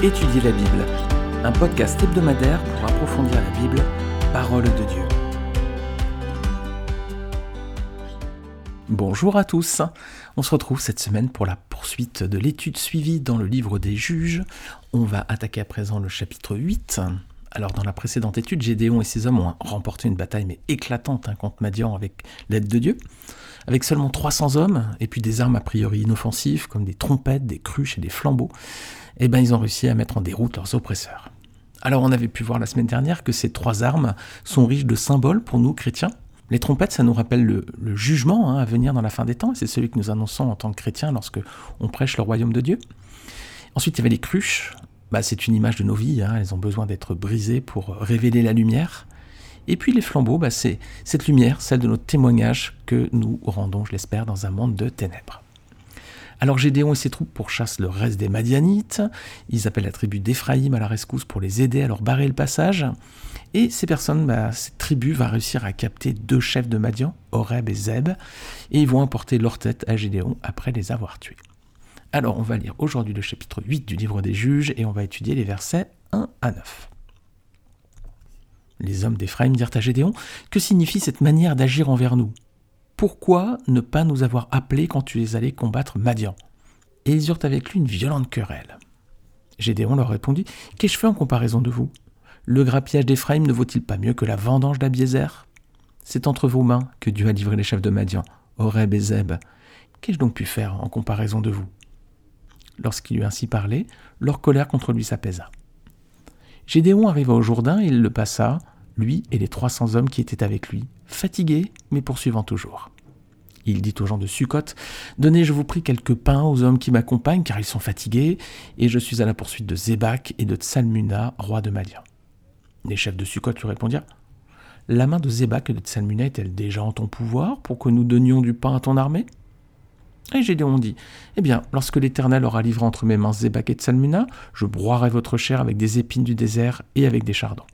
Étudier la Bible, un podcast hebdomadaire pour approfondir la Bible, parole de Dieu. Bonjour à tous, on se retrouve cette semaine pour la poursuite de l'étude suivie dans le livre des juges. On va attaquer à présent le chapitre 8. Alors dans la précédente étude, Gédéon et ses hommes ont remporté une bataille mais éclatante hein, contre Madian avec l'aide de Dieu. Avec seulement 300 hommes et puis des armes a priori inoffensives comme des trompettes, des cruches et des flambeaux, eh ben, ils ont réussi à mettre en déroute leurs oppresseurs. Alors on avait pu voir la semaine dernière que ces trois armes sont riches de symboles pour nous chrétiens. Les trompettes, ça nous rappelle le, jugement hein, à venir dans la fin des temps, et c'est celui que nous annonçons en tant que chrétiens lorsque on prêche le royaume de Dieu. Ensuite, il y avait les cruches. Bah, c'est une image de nos vies, hein, elles ont besoin d'être brisées pour révéler la lumière. Et puis les flambeaux, bah, c'est cette lumière, celle de notre témoignage que nous rendons, je l'espère, dans un monde de ténèbres. Alors Gédéon et ses troupes pourchassent le reste des Madianites, ils appellent la tribu d'Éphraïm à la rescousse pour les aider à leur barrer le passage, et ces personnes, bah, cette tribu va réussir à capter deux chefs de Madian, Horeb et Zeb, et ils vont apporter leur tête à Gédéon après les avoir tués. Alors on va lire aujourd'hui le chapitre 8 du livre des juges, et on va étudier les versets 1 à 9. Les hommes d'Éphraïm dirent à Gédéon, Que signifie cette manière d'agir envers nous? Pourquoi ne pas nous avoir appelés quand tu es allé combattre Madian? Et ils eurent avec lui une violente querelle. Gédéon leur répondit Qu'ai-je fait en comparaison de vous? Le grappillage d'Éphraïm ne vaut-il pas mieux que la vendange d'Abiézer C'est entre vos mains que Dieu a livré les chefs de Madian, Horeb et Zeb. Qu'ai-je donc pu faire en comparaison de vous? Lorsqu'il eut ainsi parlé, leur colère contre lui s'apaisa. Gédéon arriva au Jourdain et il le passa, lui et les trois cents hommes qui étaient avec lui, fatigués, mais poursuivant toujours. Il dit aux gens de Sukkot Donnez, je vous prie, quelques pains aux hommes qui m'accompagnent, car ils sont fatigués, et je suis à la poursuite de Zébak et de Tsalmuna, roi de Madian. Les chefs de Sukkot lui répondirent La main de Zébak et de Tsalmuna est-elle déjà en ton pouvoir pour que nous donnions du pain à ton armée? Et Gédéon dit Eh bien, lorsque l'Éternel aura livré entre mes mains Zébak et Tsalmuna, je broierai votre chair avec des épines du désert et avec des chardons.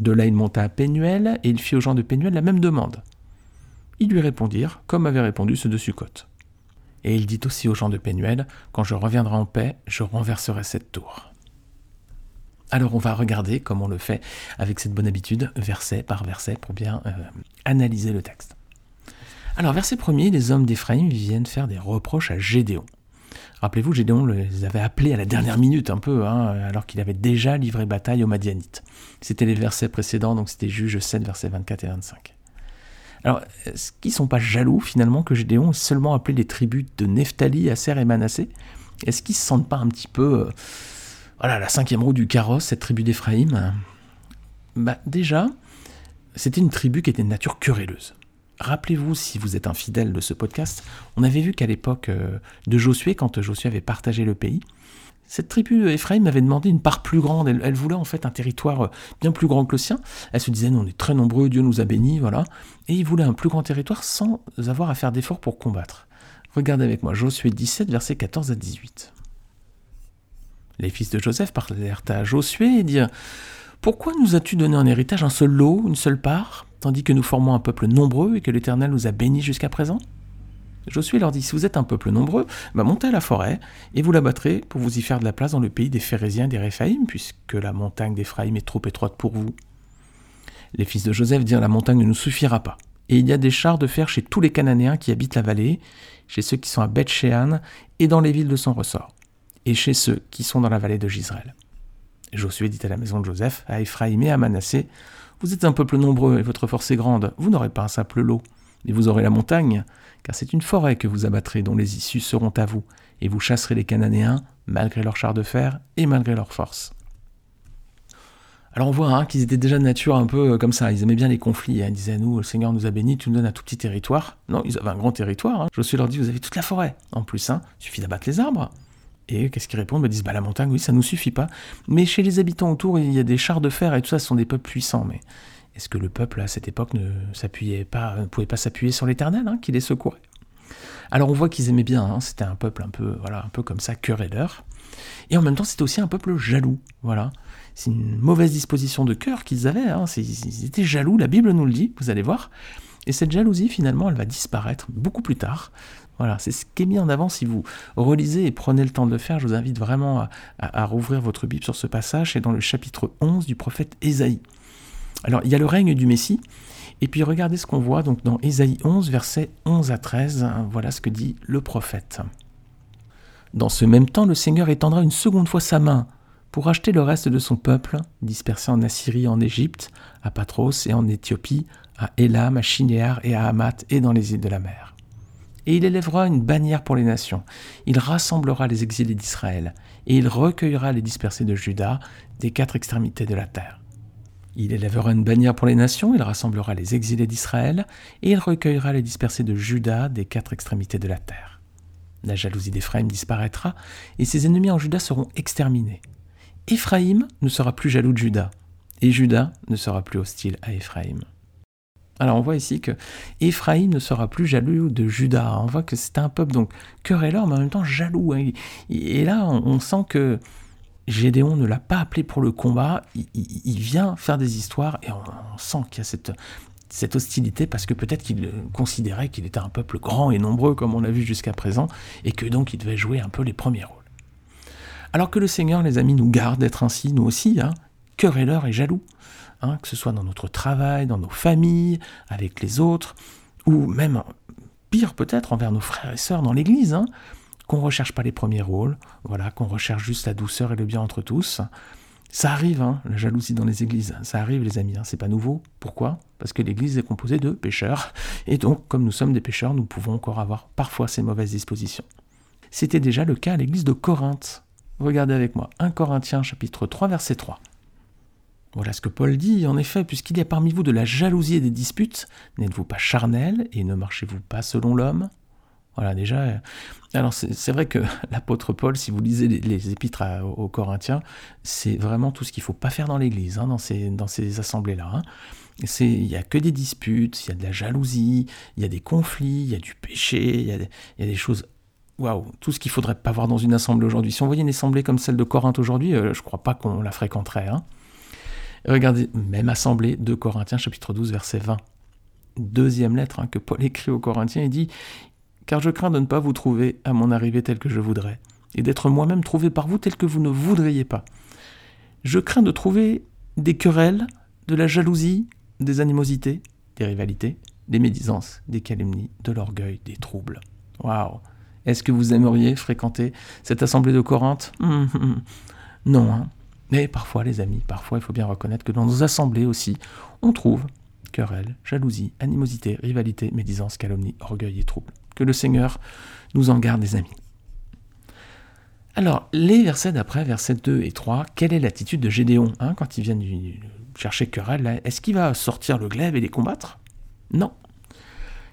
De là il monta à Pénuel, et il fit aux gens de Pénuel la même demande. Ils lui répondirent, comme avaient répondu ceux de Sukkot. Et il dit aussi aux gens de Pénuel, Quand je reviendrai en paix, je renverserai cette tour. Alors on va regarder, comme on le fait avec cette bonne habitude, verset par verset, pour bien euh, analyser le texte. Alors verset premier, les hommes d'Éphraïm viennent faire des reproches à Gédéon. Rappelez-vous, Gédéon les avait appelés à la dernière minute un peu, hein, alors qu'il avait déjà livré bataille aux Madianites. C'était les versets précédents, donc c'était Juge 7, versets 24 et 25. Alors, est-ce qu'ils ne sont pas jaloux finalement que Gédéon ait seulement appelé les tribus de Nephtali, Aser et Manassé? Est-ce qu'ils ne se sentent pas un petit peu, euh, voilà, la cinquième roue du carrosse, cette tribu d'Éphraïm? Bah déjà, c'était une tribu qui était de nature querelleuse. Rappelez-vous, si vous êtes un fidèle de ce podcast, on avait vu qu'à l'époque euh, de Josué, quand Josué avait partagé le pays, cette tribu Ephraim avait demandé une part plus grande. Elle, voulait en fait un territoire euh, bien plus grand que le sien. Elle se disait, on est très nombreux, Dieu nous a bénis, voilà. Et il voulait un plus grand territoire sans avoir à faire d'efforts pour combattre. Regardez avec moi Josué 17, versets 14 à 18. Les fils de Joseph parlèrent à Josué et dirent Pourquoi nous as-tu donné en héritage un seul lot, une seule part? Tandis que nous formons un peuple nombreux et que l'Éternel nous a bénis jusqu'à présent Josué leur dit, si vous êtes un peuple nombreux, bah montez à la forêt, et vous la battrez pour vous y faire de la place dans le pays des Phérésiens et des Réphaïm, puisque la montagne d'Éphraïm est trop étroite pour vous. Les fils de Joseph dirent, la montagne ne nous suffira pas. Et il y a des chars de fer chez tous les Cananéens qui habitent la vallée, chez ceux qui sont à beth et dans les villes de son ressort, et chez ceux qui sont dans la vallée de Gisraël. Josué dit à la maison de Joseph, à Éphraïm et à Manassé, vous êtes un peuple nombreux et votre force est grande. Vous n'aurez pas un simple lot, mais vous aurez la montagne, car c'est une forêt que vous abattrez dont les issues seront à vous, et vous chasserez les Cananéens, malgré leurs chars de fer et malgré leur force. Alors on voit hein, qu'ils étaient déjà de nature un peu euh, comme ça, ils aimaient bien les conflits, hein. ils disaient nous, le Seigneur nous a bénis, tu nous donnes un tout petit territoire. Non, ils avaient un grand territoire, hein. Josué leur dit, vous avez toute la forêt. En plus, il suffit d'abattre les arbres. Et qu'est-ce qu'ils répondent? Ils disent bah, la montagne, oui, ça nous suffit pas. Mais chez les habitants autour, il y a des chars de fer et tout ça, ce sont des peuples puissants. Mais est-ce que le peuple à cette époque ne s'appuyait pas, ne pouvait pas s'appuyer sur l'Éternel, hein, qui les secourait? Alors on voit qu'ils aimaient bien. Hein, c'était un peuple un peu, voilà, un peu comme ça, querelleur. Et en même temps, c'était aussi un peuple jaloux. Voilà, c'est une mauvaise disposition de cœur qu'ils avaient. Hein, ils étaient jaloux. La Bible nous le dit. Vous allez voir. Et cette jalousie, finalement, elle va disparaître beaucoup plus tard, Voilà, c'est ce qui est mis en avant si vous relisez et prenez le temps de le faire. Je vous invite vraiment à, rouvrir votre Bible sur ce passage. C'est dans le chapitre 11 du prophète Ésaïe. Alors, il y a le règne du Messie. Et puis, regardez ce qu'on voit donc dans Ésaïe 11, versets 11 à 13. Voilà ce que dit le prophète. Dans ce même temps, le Seigneur étendra une seconde fois sa main pour racheter le reste de son peuple, dispersé en Assyrie, en Égypte, à Patros et en Éthiopie, à Élam, à Shinéar et à Hamath et dans les îles de la mer. Et il élèvera une bannière pour les nations. Il rassemblera les exilés d'Israël, et il recueillera les dispersés de Juda des quatre extrémités de la terre. Il élèvera une bannière pour les nations, il rassemblera les exilés d'Israël, et il recueillera les dispersés de Juda des quatre extrémités de la terre. La jalousie d'Éphraïm disparaîtra, et ses ennemis en Juda seront exterminés. Éphraïm ne sera plus jaloux de Juda, et Juda ne sera plus hostile à Éphraïm. Alors on voit ici que Éphraïm ne sera plus jaloux de Juda. On voit que c'est un peuple donc querelleur, mais en même temps jaloux. Hein. Et là, on sent que Gédéon ne l'a pas appelé pour le combat. Il, vient faire des histoires et on, sent qu'il y a cette, cette hostilité parce que peut-être qu'il considérait qu'il était un peuple grand et nombreux comme on l'a vu jusqu'à présent et que donc il devait jouer un peu les premiers rôles. Alors que le Seigneur, les amis, nous garde d'être ainsi, nous aussi, hein, querelleurs et jaloux. Hein, que ce soit dans notre travail, dans nos familles, avec les autres, ou même pire peut-être envers nos frères et sœurs dans l'Église, hein, qu'on ne recherche pas les premiers rôles, voilà, qu'on recherche juste la douceur et le bien entre tous. Ça arrive, hein, la jalousie dans les églises, ça arrive les amis, c'est pas nouveau. Pourquoi? Parce que l'église est composée de pécheurs, et donc comme nous sommes des pécheurs, nous pouvons encore avoir parfois ces mauvaises dispositions. C'était déjà le cas à l'église de Corinthe. Regardez avec moi, 1 Corinthiens chapitre 3 verset 3. Voilà ce que Paul dit, en effet, puisqu'il y a parmi vous de la jalousie et des disputes, n'êtes-vous pas charnel et ne marchez-vous pas selon l'homme? Voilà, déjà. Euh, alors, c'est vrai que l'apôtre Paul, si vous lisez les, épîtres aux Corinthiens, c'est vraiment tout ce qu'il ne faut pas faire dans l'Église, hein, dans ces, dans ces assemblées-là. Hein. Il n'y a que des disputes, il y a de la jalousie, il y a des conflits, il y a du péché, il y a, des choses waouh, tout ce qu'il faudrait pas voir dans une assemblée aujourd'hui. Si on voyait une assemblée comme celle de Corinthe aujourd'hui, euh, je crois pas qu'on la fréquenterait. Hein. Regardez, même assemblée de Corinthiens chapitre 12 verset 20. Deuxième lettre hein, que Paul écrit aux Corinthiens, il dit Car je crains de ne pas vous trouver à mon arrivée tel que je voudrais, et d'être moi-même trouvé par vous tel que vous ne voudriez pas. Je crains de trouver des querelles, de la jalousie, des animosités, des rivalités, des médisances, des calomnies, de l'orgueil, des troubles. Waouh Est-ce que vous aimeriez fréquenter cette assemblée de Corinthe. Non, hein mais parfois, les amis, parfois, il faut bien reconnaître que dans nos assemblées aussi, on trouve querelle, jalousie, animosité, rivalité, médisance, calomnie, orgueil et trouble. Que le Seigneur nous en garde, les amis. Alors, les versets d'après, versets 2 et 3, quelle est l'attitude de Gédéon hein, quand il vient chercher querelle Est-ce qu'il va sortir le glaive et les combattre? Non.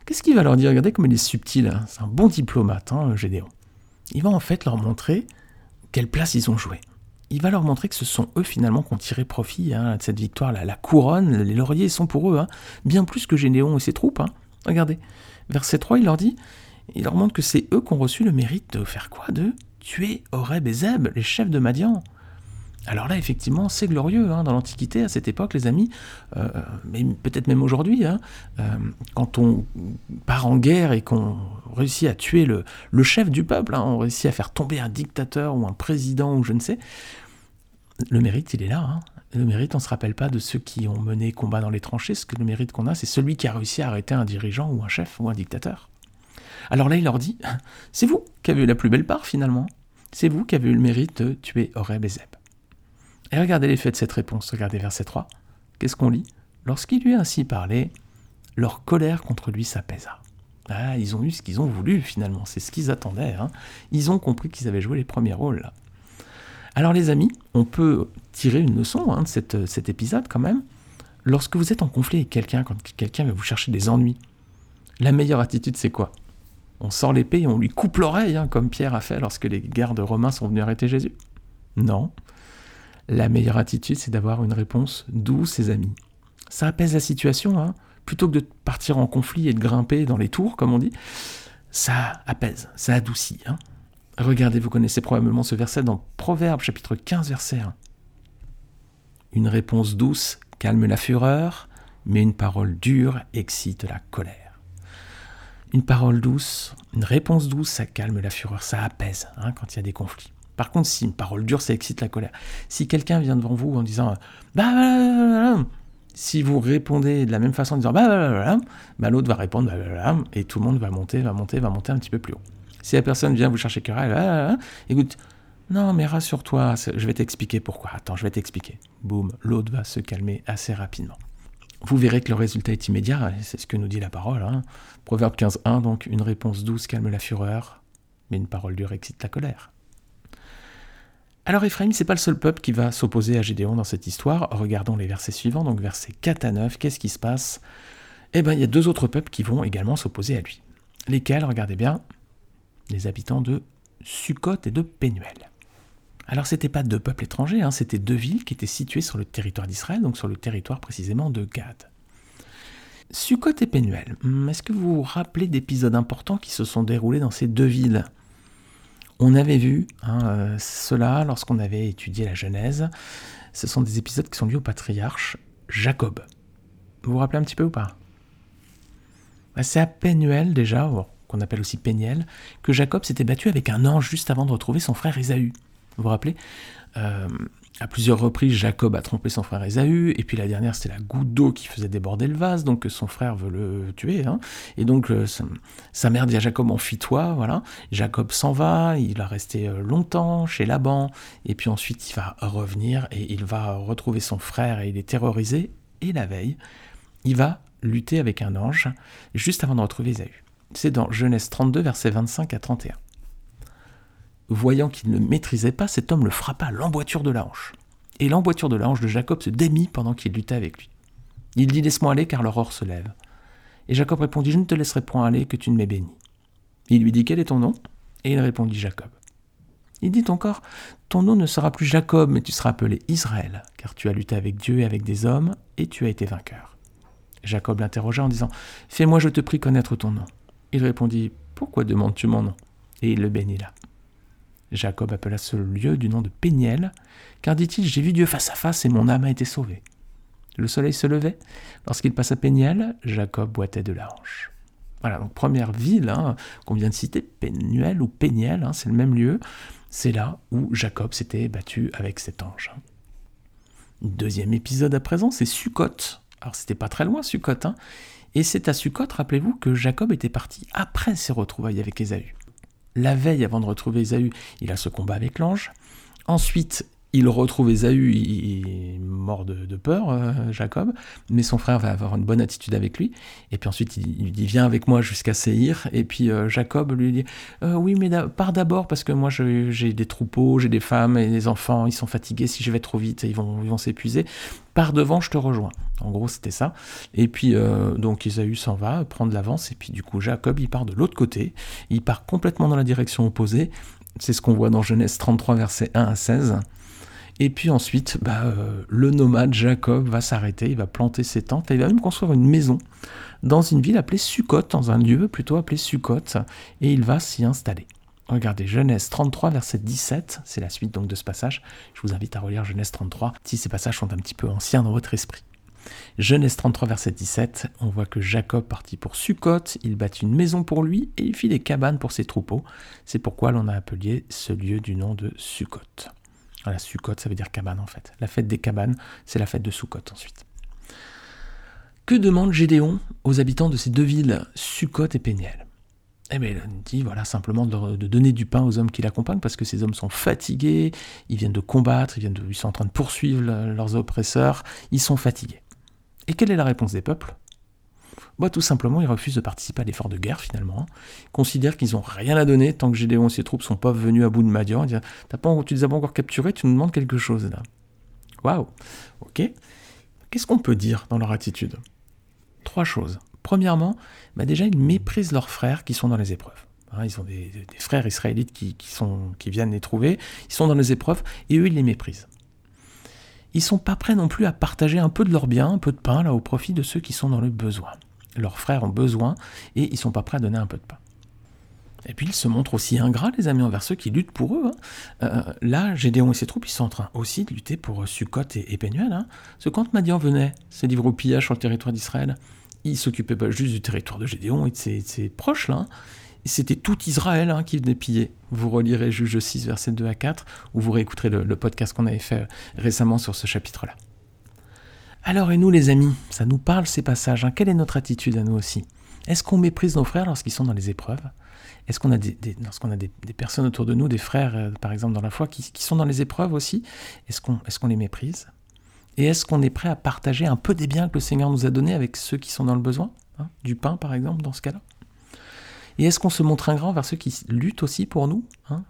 Qu'est-ce qu'il va leur dire? Regardez comme il est subtil, hein. c'est un bon diplomate, hein, Gédéon. Il va en fait leur montrer quelle place ils ont joué il va leur montrer que ce sont eux finalement qui ont tiré profit hein, de cette victoire. La, la couronne, les lauriers sont pour eux, hein. bien plus que Généon et ses troupes. Hein. Regardez, verset 3, il leur dit, il leur montre que c'est eux qui ont reçu le mérite de faire quoi? De tuer Horeb et Zeb, les chefs de Madian. Alors là, effectivement, c'est glorieux. dans l'Antiquité, à cette époque, les amis, euh, mais peut-être même aujourd'hui, euh, quand on part en guerre et qu'on réussit à tuer le chef du peuple, on réussit à faire tomber un dictateur ou un président ou je ne sais, le mérite, il est là. Hein. Le mérite, on ne se rappelle pas de ceux qui ont mené combat dans les tranchées. Ce que le mérite qu'on a, c'est celui qui a réussi à arrêter un dirigeant ou un chef ou un dictateur. Alors là, il leur dit, c'est vous qui avez eu la plus belle part finalement. C'est vous qui avez eu le mérite de tuer Horeb et Zeb. Et regardez l'effet de cette réponse. Regardez verset 3. Qu'est-ce qu'on lit? Lorsqu'il lui a ainsi parlé, leur colère contre lui s'apaisa. Ah, ils ont eu ce qu'ils ont voulu finalement, c'est ce qu'ils attendaient. Hein. Ils ont compris qu'ils avaient joué les premiers rôles. Alors les amis, on peut tirer une leçon hein, de cet épisode quand même. Lorsque vous êtes en conflit avec quelqu'un, quand quelqu'un va vous chercher des ennuis, la meilleure attitude c'est quoi? On sort l'épée et on lui coupe l'oreille, hein, comme Pierre a fait lorsque les gardes romains sont venus arrêter Jésus? Non. La meilleure attitude c'est d'avoir une réponse douce, ses amis. Ça apaise la situation, hein. plutôt que de partir en conflit et de grimper dans les tours, comme on dit. Ça apaise, ça adoucit. Hein. Regardez, vous connaissez probablement ce verset dans Proverbe chapitre 15 verset 1. Une réponse douce calme la fureur, mais une parole dure excite la colère. Une parole douce, une réponse douce, ça calme la fureur, ça apaise hein, quand il y a des conflits. Par contre, si une parole dure, ça excite la colère. Si quelqu'un vient devant vous en disant bah, si vous répondez de la même façon en disant bah, bah l'autre va répondre et tout le monde va monter, va monter, va monter un petit peu plus haut. Si la personne vient vous chercher querelle, écoute, non mais rassure-toi, je vais t'expliquer pourquoi. Attends, je vais t'expliquer. Boum, l'autre va se calmer assez rapidement. Vous verrez que le résultat est immédiat, c'est ce que nous dit la parole. Hein. Proverbe 15.1, donc une réponse douce calme la fureur, mais une parole dure excite la colère. Alors Ephraim, c'est pas le seul peuple qui va s'opposer à Gédéon dans cette histoire. Regardons les versets suivants, donc versets 4 à 9, qu'est-ce qui se passe? Eh bien, il y a deux autres peuples qui vont également s'opposer à lui. Lesquels, regardez bien, les habitants de Sukkot et de Pénuel. Alors c'était pas deux peuples étrangers, hein, c'était deux villes qui étaient situées sur le territoire d'Israël, donc sur le territoire précisément de Gad. Sukkot et Pénuel, hmm, est-ce que vous vous rappelez d'épisodes importants qui se sont déroulés dans ces deux villes? On avait vu hein, euh, cela lorsqu'on avait étudié la Genèse. Ce sont des épisodes qui sont liés au patriarche Jacob. Vous vous rappelez un petit peu ou pas? Bah, C'est à Pénuel déjà, qu'on appelle aussi Péniel, que Jacob s'était battu avec un ange juste avant de retrouver son frère Ésaü. Vous vous rappelez? Euh, À plusieurs reprises, Jacob a trompé son frère Ésaü, et puis la dernière, c'était la goutte d'eau qui faisait déborder le vase, donc son frère veut le tuer. Hein. et donc euh, sa, mère dit à Jacob, enfuis-toi, voilà. Jacob s'en va, il va rester euh, longtemps chez Laban, et puis ensuite il va revenir, et il va retrouver son frère, et il est terrorisé, et la veille, il va lutter avec un ange, juste avant de retrouver Ésaü. C'est dans Genèse 32, versets 25 à 31. Voyant qu'il ne maîtrisait pas, cet homme le frappa à l'emboîture de la hanche. Et l'emboîture de la hanche de Jacob se démit pendant qu'il luttait avec lui. Il dit Laisse-moi aller, car l'aurore se lève. Et Jacob répondit Je ne te laisserai point aller, que tu ne m'aies béni. Il lui dit Quel est ton nom? Et il répondit Jacob. Il dit encore Ton nom ne sera plus Jacob, mais tu seras appelé Israël, car tu as lutté avec Dieu et avec des hommes, et tu as été vainqueur. Jacob l'interrogea en disant Fais-moi, je te prie, connaître ton nom. Il répondit Pourquoi demandes-tu mon nom? Et il le bénit là. Jacob appela ce lieu du nom de Péniel, car dit-il, j'ai vu Dieu face à face et mon âme a été sauvée. Le soleil se levait. Lorsqu'il passa Péniel, Jacob boitait de la hanche. Voilà, donc première ville hein, qu'on vient de citer, Pénuel ou Péniel, hein, c'est le même lieu. C'est là où Jacob s'était battu avec cet ange. Deuxième épisode à présent, c'est Sukkot. Alors c'était pas très loin, Sukkot. Hein, et c'est à Sukkot, rappelez-vous, que Jacob était parti après ses retrouvailles avec Ésaü la veille avant de retrouver Ésaü, il a ce combat avec l'ange. Ensuite, il retrouve Ésaü, il est mort de, peur, euh, Jacob, mais son frère va avoir une bonne attitude avec lui. Et puis ensuite, il, lui dit Viens avec moi jusqu'à Séhir. Et puis euh, Jacob lui dit euh, Oui, mais pars d'abord parce que moi j'ai des troupeaux, j'ai des femmes et des enfants, ils sont fatigués. Si je vais trop vite, ils vont, s'épuiser. Pars devant, je te rejoins. En gros, c'était ça. Et puis, donc, Ésaü s'en va, prendre l'avance. Et puis, du coup, Jacob, il part de l'autre côté. Il part complètement dans la direction opposée. C'est ce qu'on voit dans Genèse 33, versets 1 à 16. Et puis ensuite, bah, euh, le nomade Jacob va s'arrêter, il va planter ses tentes, il va même construire une maison dans une ville appelée Sukkot, dans un lieu plutôt appelé Sukkot, et il va s'y installer. Regardez, Genèse 33, verset 17, c'est la suite donc de ce passage. Je vous invite à relire Genèse 33, si ces passages sont un petit peu anciens dans votre esprit. Genèse 33, verset 17, on voit que Jacob partit pour Sukkot, il bâtit une maison pour lui et il fit des cabanes pour ses troupeaux. C'est pourquoi l'on a appelé ce lieu du nom de Sukkot. Voilà, Sukkot, ça veut dire cabane en fait. La fête des cabanes, c'est la fête de Sukkot ensuite. Que demande Gédéon aux habitants de ces deux villes, Sukkot et Péniel? Eh bien, il dit voilà, simplement de, donner du pain aux hommes qui l'accompagnent parce que ces hommes sont fatigués, ils viennent de combattre, ils, viennent de, ils sont en train de poursuivre leurs oppresseurs, ils sont fatigués. Et quelle est la réponse des peuples? Bah, tout simplement, ils refusent de participer à l'effort de guerre finalement. Ils considèrent qu'ils n'ont rien à donner tant que Gédéon et ses troupes sont pas venus à bout de Madian. Disent, pas, tu les as pas encore capturés, tu nous demandes quelque chose là. Waouh Ok. Qu'est-ce qu'on peut dire dans leur attitude? Trois choses. Premièrement, bah déjà, ils méprisent leurs frères qui sont dans les épreuves. Hein, ils ont des, frères israélites qui viennent les trouver, ils sont dans les épreuves, et eux, ils les méprisent. Ils sont pas prêts non plus à partager un peu de leur bien, un peu de pain, là, au profit de ceux qui sont dans le besoin leurs frères ont besoin et ils sont pas prêts à donner un peu de pain. Et puis ils se montrent aussi ingrats, les amis, envers ceux qui luttent pour eux. Hein. Euh, là, Gédéon et ses troupes, ils sont en train aussi de lutter pour Sukkot et, et Pénuel. Hein. Ce quand Madian venait se livrer au pillage sur le territoire d'Israël, il s'occupait pas juste du territoire de Gédéon et de ses, proches, là. Hein. C'était tout Israël hein, qui venait piller. Vous relirez Juge 6, versets 2 à 4, ou vous réécouterez le, podcast qu'on avait fait euh, récemment sur ce chapitre-là. Alors, et nous, les amis, ça nous parle ces passages. Hein. Quelle est notre attitude à nous aussi? Est-ce qu'on méprise nos frères lorsqu'ils sont dans les épreuves? Est-ce qu'on a, des, lorsqu'on a des, personnes autour de nous, des frères, euh, par exemple, dans la foi, qui, sont dans les épreuves aussi? Est-ce qu'on les méprise? Et est-ce qu'on est prêt à partager un peu des biens que le Seigneur nous a donnés avec ceux qui sont dans le besoin hein? Du pain, par exemple, dans ce cas-là? Et est-ce qu'on se montre ingrat vers ceux qui luttent aussi pour nous hein?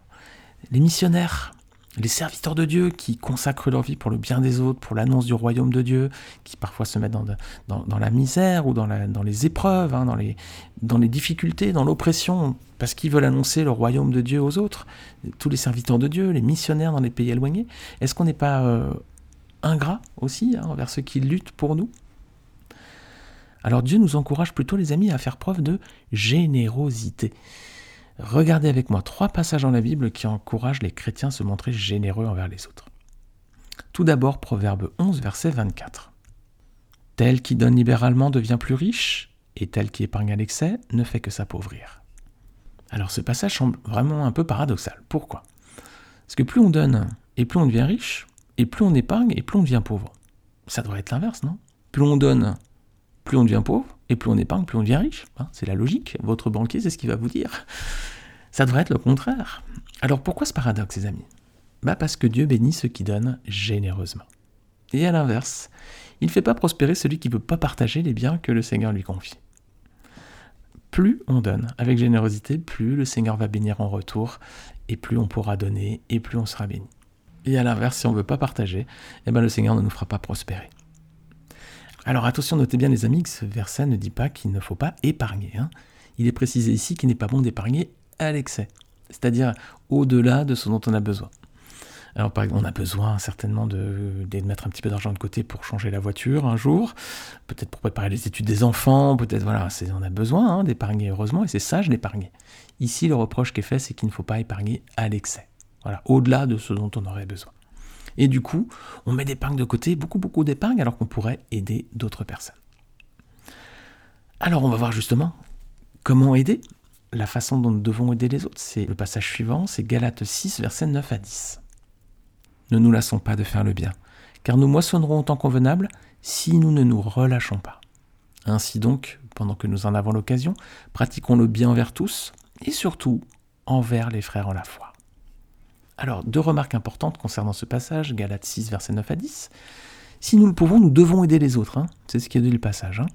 Les missionnaires, les serviteurs de Dieu qui consacrent leur vie pour le bien des autres, pour l'annonce du royaume de Dieu, qui parfois se mettent dans, la misère ou dans, les épreuves, hein, dans, les, dans les difficultés, dans l'oppression, parce qu'ils veulent annoncer le royaume de Dieu aux autres. Tous les serviteurs de Dieu, les missionnaires dans les pays éloignés, est-ce qu'on n'est pas euh, ingrat aussi hein, envers ceux qui luttent pour nous? Alors Dieu nous encourage plutôt, les amis, à faire preuve de générosité. Regardez avec moi trois passages dans la Bible qui encouragent les chrétiens à se montrer généreux envers les autres. Tout d'abord, Proverbe 11, verset 24. Tel qui donne libéralement devient plus riche, et tel qui épargne à l'excès ne fait que s'appauvrir. Alors ce passage semble vraiment un peu paradoxal. Pourquoi? Parce que plus on donne, et plus on devient riche, et plus on épargne, et plus on devient pauvre. Ça devrait être l'inverse, non? Plus on donne, plus on devient pauvre, et plus on épargne, plus on devient riche. Hein, c'est la logique. Votre banquier, c'est ce qu'il va vous dire. Ça devrait être le contraire. Alors pourquoi ce paradoxe, les amis? Bah Parce que Dieu bénit ceux qui donnent généreusement. Et à l'inverse, il ne fait pas prospérer celui qui ne veut pas partager les biens que le Seigneur lui confie. Plus on donne avec générosité, plus le Seigneur va bénir en retour, et plus on pourra donner, et plus on sera béni. Et à l'inverse, si on ne veut pas partager, eh ben le Seigneur ne nous fera pas prospérer. Alors attention, notez bien les amis que ce verset ne dit pas qu'il ne faut pas épargner. Hein. Il est précisé ici qu'il n'est pas bon d'épargner à l'excès, c'est-à-dire au-delà de ce dont on a besoin. Alors par exemple, on a besoin certainement de, mettre un petit peu d'argent de côté pour changer la voiture un jour, peut-être pour préparer les études des enfants, peut-être voilà, on a besoin hein, d'épargner heureusement et c'est sage d'épargner. Ici, le reproche qui est fait, c'est qu'il ne faut pas épargner à l'excès, voilà, au-delà de ce dont on aurait besoin. Et du coup, on met des de côté, beaucoup, beaucoup d'épargne, alors qu'on pourrait aider d'autres personnes. Alors, on va voir justement comment aider, la façon dont nous devons aider les autres. C'est le passage suivant, c'est Galates 6, versets 9 à 10. Ne nous lassons pas de faire le bien, car nous moissonnerons en temps convenable si nous ne nous relâchons pas. Ainsi donc, pendant que nous en avons l'occasion, pratiquons le bien envers tous, et surtout envers les frères en la foi. Alors, deux remarques importantes concernant ce passage, Galates 6, versets 9 à 10. Si nous le pouvons, nous devons aider les autres. Hein. C'est ce qui dit le passage. Hein.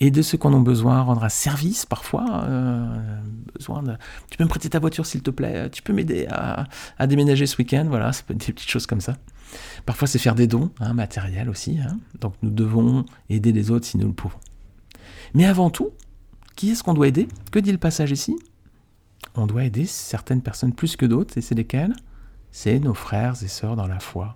Et de ceux qu'on a besoin, rendre un service parfois. Euh, besoin de... Tu peux me prêter ta voiture s'il te plaît Tu peux m'aider à, déménager ce week-end Voilà, ça peut être des petites choses comme ça. Parfois, c'est faire des dons, hein, matériels aussi. Donc, nous devons aider les autres si nous le pouvons. Mais avant tout, qui est-ce qu'on doit aider? Que dit le passage ici? On doit aider certaines personnes plus que d'autres, et c'est lesquelles? C'est nos frères et sœurs dans la foi.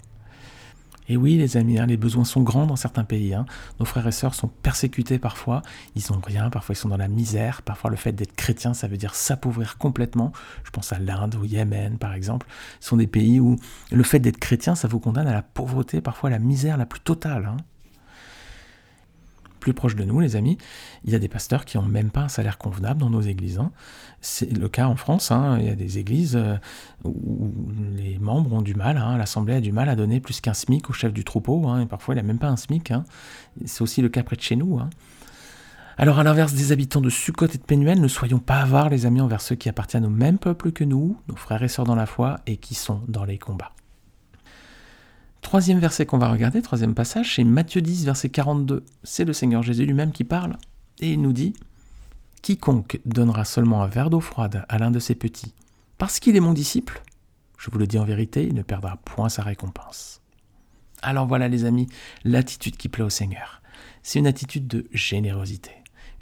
Et oui, les amis, hein, les besoins sont grands dans certains pays. Hein. Nos frères et sœurs sont persécutés parfois, ils n'ont rien, parfois ils sont dans la misère, parfois le fait d'être chrétien, ça veut dire s'appauvrir complètement. Je pense à l'Inde, ou Yémen, par exemple. Ce sont des pays où le fait d'être chrétien, ça vous condamne à la pauvreté, parfois à la misère la plus totale. Hein plus proche de nous, les amis, il y a des pasteurs qui n'ont même pas un salaire convenable dans nos églises. Hein. C'est le cas en France. Hein. Il y a des églises euh, où les membres ont du mal, hein. l'Assemblée a du mal à donner plus qu'un SMIC au chef du troupeau, et parfois il n'a même pas un SMIC. C'est aussi le cas près de chez nous. Alors à l'inverse des habitants de Sukkot et de Pénuel, ne soyons pas avares les amis envers ceux qui appartiennent au même peuple que nous, nos frères et sœurs dans la foi, et qui sont dans les combats. Troisième verset qu'on va regarder, troisième passage, c'est Matthieu 10, verset 42. C'est le Seigneur Jésus lui-même qui parle, et il nous dit Quiconque donnera seulement un verre d'eau froide à l'un de ses petits, parce qu'il est mon disciple, je vous le dis en vérité, il ne perdra point sa récompense. Alors voilà les amis, l'attitude qui plaît au Seigneur. C'est une attitude de générosité,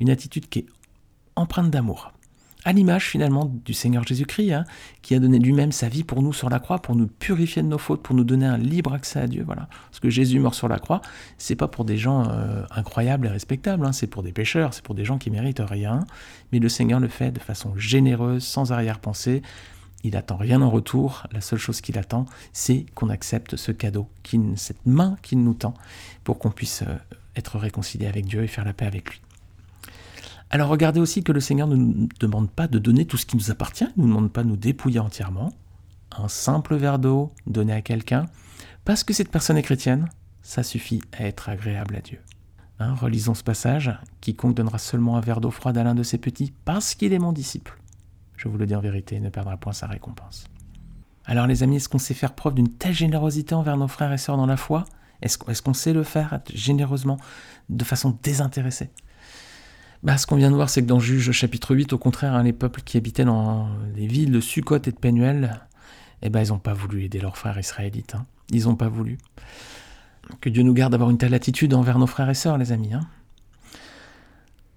une attitude qui est empreinte d'amour à l'image finalement du Seigneur Jésus-Christ, hein, qui a donné lui-même sa vie pour nous sur la croix, pour nous purifier de nos fautes, pour nous donner un libre accès à Dieu. Voilà. Parce que Jésus meurt sur la croix, c'est pas pour des gens euh, incroyables et respectables, hein, c'est pour des pécheurs, c'est pour des gens qui méritent rien. Mais le Seigneur le fait de façon généreuse, sans arrière-pensée. Il attend rien en retour. La seule chose qu'il attend, c'est qu'on accepte ce cadeau, cette main qu'il nous tend, pour qu'on puisse euh, être réconcilié avec Dieu et faire la paix avec lui. Alors regardez aussi que le Seigneur ne nous demande pas de donner tout ce qui nous appartient, il ne nous demande pas de nous dépouiller entièrement. Un simple verre d'eau donné à quelqu'un, parce que cette personne est chrétienne, ça suffit à être agréable à Dieu. Hein, relisons ce passage. Quiconque donnera seulement un verre d'eau froide à l'un de ses petits, parce qu'il est mon disciple, je vous le dis en vérité, ne perdra point sa récompense. Alors les amis, est-ce qu'on sait faire preuve d'une telle générosité envers nos frères et sœurs dans la foi? Est-ce qu'on sait le faire généreusement, de façon désintéressée? Bah, ce qu'on vient de voir, c'est que dans Juge chapitre 8, au contraire, hein, les peuples qui habitaient dans les villes de Sukkot et de Pénuel, eh ben, ils n'ont pas voulu aider leurs frères israélites. Hein. Ils n'ont pas voulu. Que Dieu nous garde d'avoir une telle attitude envers nos frères et sœurs, les amis. Hein.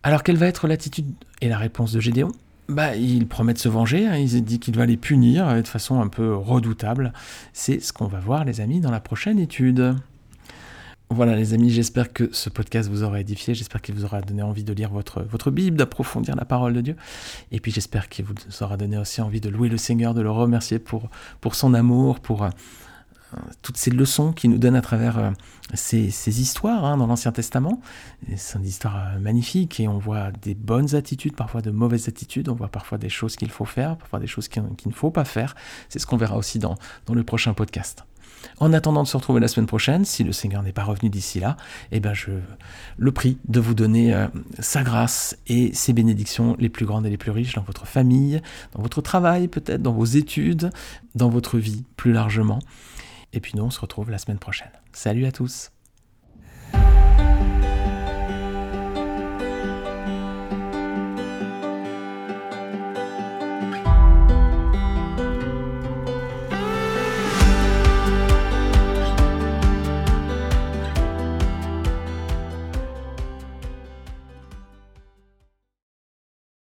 Alors, quelle va être l'attitude et la réponse de Gédéon? Bah, il promet de se venger, il dit qu'il va les punir de façon un peu redoutable. C'est ce qu'on va voir, les amis, dans la prochaine étude. Voilà les amis, j'espère que ce podcast vous aura édifié, j'espère qu'il vous aura donné envie de lire votre, votre Bible, d'approfondir la parole de Dieu, et puis j'espère qu'il vous aura donné aussi envie de louer le Seigneur, de le remercier pour, pour son amour, pour euh, toutes ces leçons qu'il nous donne à travers euh, ces, histoires hein, dans l'Ancien Testament. C'est une histoire euh, magnifique et on voit des bonnes attitudes, parfois de mauvaises attitudes, on voit parfois des choses qu'il faut faire, parfois des choses qu'il ne faut pas faire. C'est ce qu'on verra aussi dans, dans le prochain podcast. En attendant de se retrouver la semaine prochaine, si le Seigneur n'est pas revenu d'ici là, eh ben je le prie de vous donner euh, sa grâce et ses bénédictions les plus grandes et les plus riches dans votre famille, dans votre travail peut-être, dans vos études, dans votre vie plus largement. Et puis nous, on se retrouve la semaine prochaine. Salut à tous